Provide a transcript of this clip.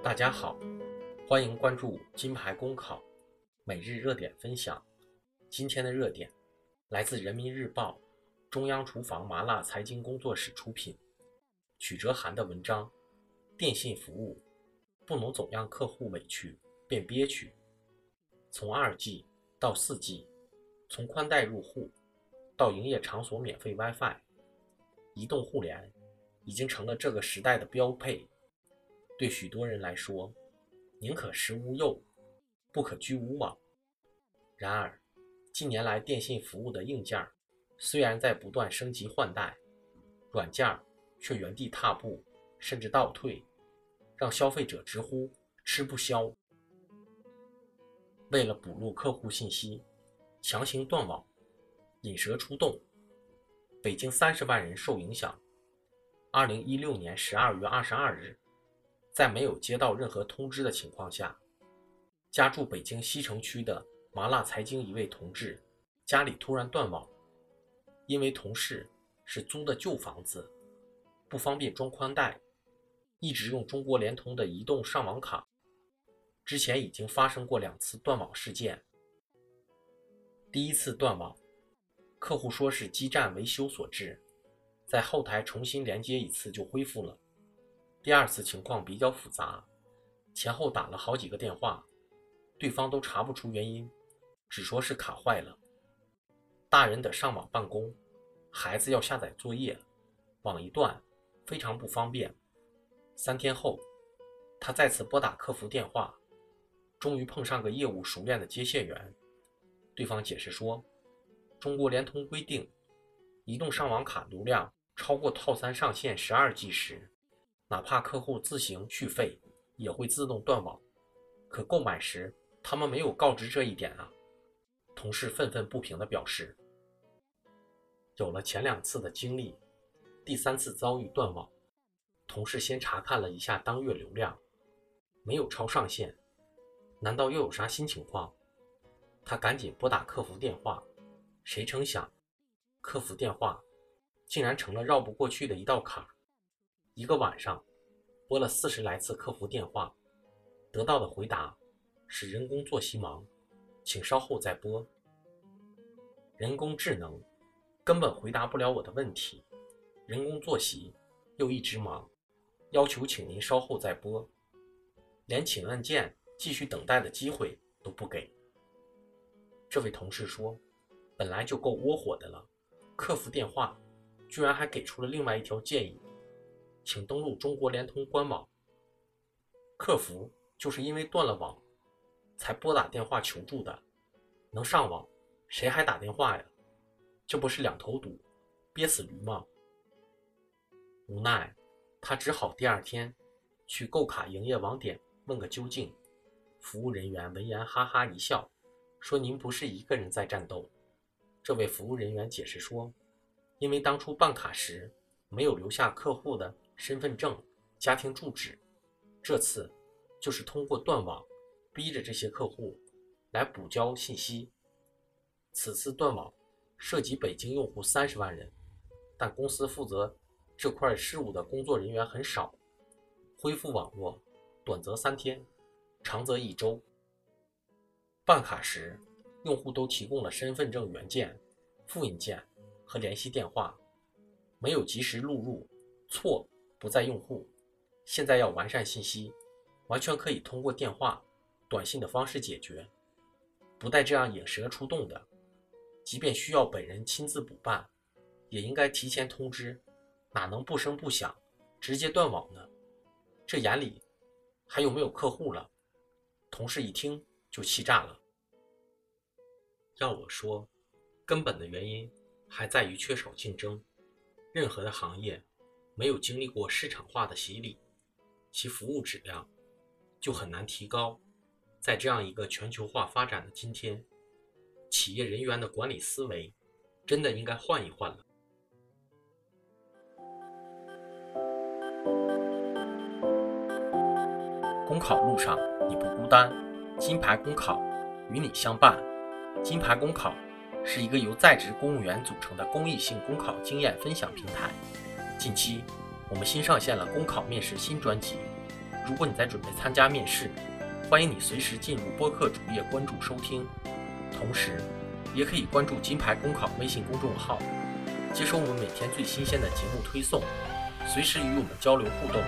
大家好，欢迎关注金牌公考每日热点分享。今天的热点来自人民日报、中央厨房麻辣财经工作室出品，曲哲涵的文章：电信服务不能总让客户委屈变憋屈。从二 G 到四 G，从宽带入户到营业场所免费 WiFi，移动互联已经成了这个时代的标配。对许多人来说，宁可食无肉，不可居无网。然而，近年来电信服务的硬件虽然在不断升级换代，软件却原地踏步，甚至倒退，让消费者直呼吃不消。为了补录客户信息，强行断网，引蛇出洞，北京三十万人受影响。二零一六年十二月二十二日。在没有接到任何通知的情况下，家住北京西城区的麻辣财经一位同志家里突然断网，因为同事是租的旧房子，不方便装宽带，一直用中国联通的移动上网卡。之前已经发生过两次断网事件，第一次断网，客户说是基站维修所致，在后台重新连接一次就恢复了。第二次情况比较复杂，前后打了好几个电话，对方都查不出原因，只说是卡坏了。大人得上网办公，孩子要下载作业，网一断，非常不方便。三天后，他再次拨打客服电话，终于碰上个业务熟练的接线员，对方解释说，中国联通规定，移动上网卡流量超过套餐上限十二 G 时。哪怕客户自行续费，也会自动断网。可购买时，他们没有告知这一点啊！同事愤愤不平地表示。有了前两次的经历，第三次遭遇断网，同事先查看了一下当月流量，没有超上限。难道又有啥新情况？他赶紧拨打客服电话，谁成想，客服电话竟然成了绕不过去的一道坎儿。一个晚上，拨了四十来次客服电话，得到的回答是人工作息忙，请稍后再拨。人工智能根本回答不了我的问题，人工作息又一直忙，要求请您稍后再拨，连请按键继续等待的机会都不给。这位同事说，本来就够窝火的了，客服电话居然还给出了另外一条建议。请登录中国联通官网。客服就是因为断了网，才拨打电话求助的。能上网，谁还打电话呀？这不是两头堵，憋死驴吗？无奈，他只好第二天去购卡营业网点问个究竟。服务人员闻言哈哈一笑，说：“您不是一个人在战斗。”这位服务人员解释说：“因为当初办卡时没有留下客户的。”身份证、家庭住址，这次就是通过断网，逼着这些客户来补交信息。此次断网涉及北京用户三十万人，但公司负责这块事务的工作人员很少。恢复网络，短则三天，长则一周。办卡时，用户都提供了身份证原件、复印件和联系电话，没有及时录入，错。不在用户，现在要完善信息，完全可以通过电话、短信的方式解决，不带这样引蛇出洞的。即便需要本人亲自补办，也应该提前通知，哪能不声不响直接断网呢？这眼里还有没有客户了？同事一听就气炸了。要我说，根本的原因还在于缺少竞争，任何的行业。没有经历过市场化的洗礼，其服务质量就很难提高。在这样一个全球化发展的今天，企业人员的管理思维真的应该换一换了。公考路上你不孤单，金牌公考与你相伴。金牌公考是一个由在职公务员组成的公益性公考经验分享平台。近期，我们新上线了公考面试新专辑，如果你在准备参加面试，欢迎你随时进入播客主页关注收听，同时也可以关注金牌公考微信公众号，接收我们每天最新鲜的节目推送，随时与我们交流互动。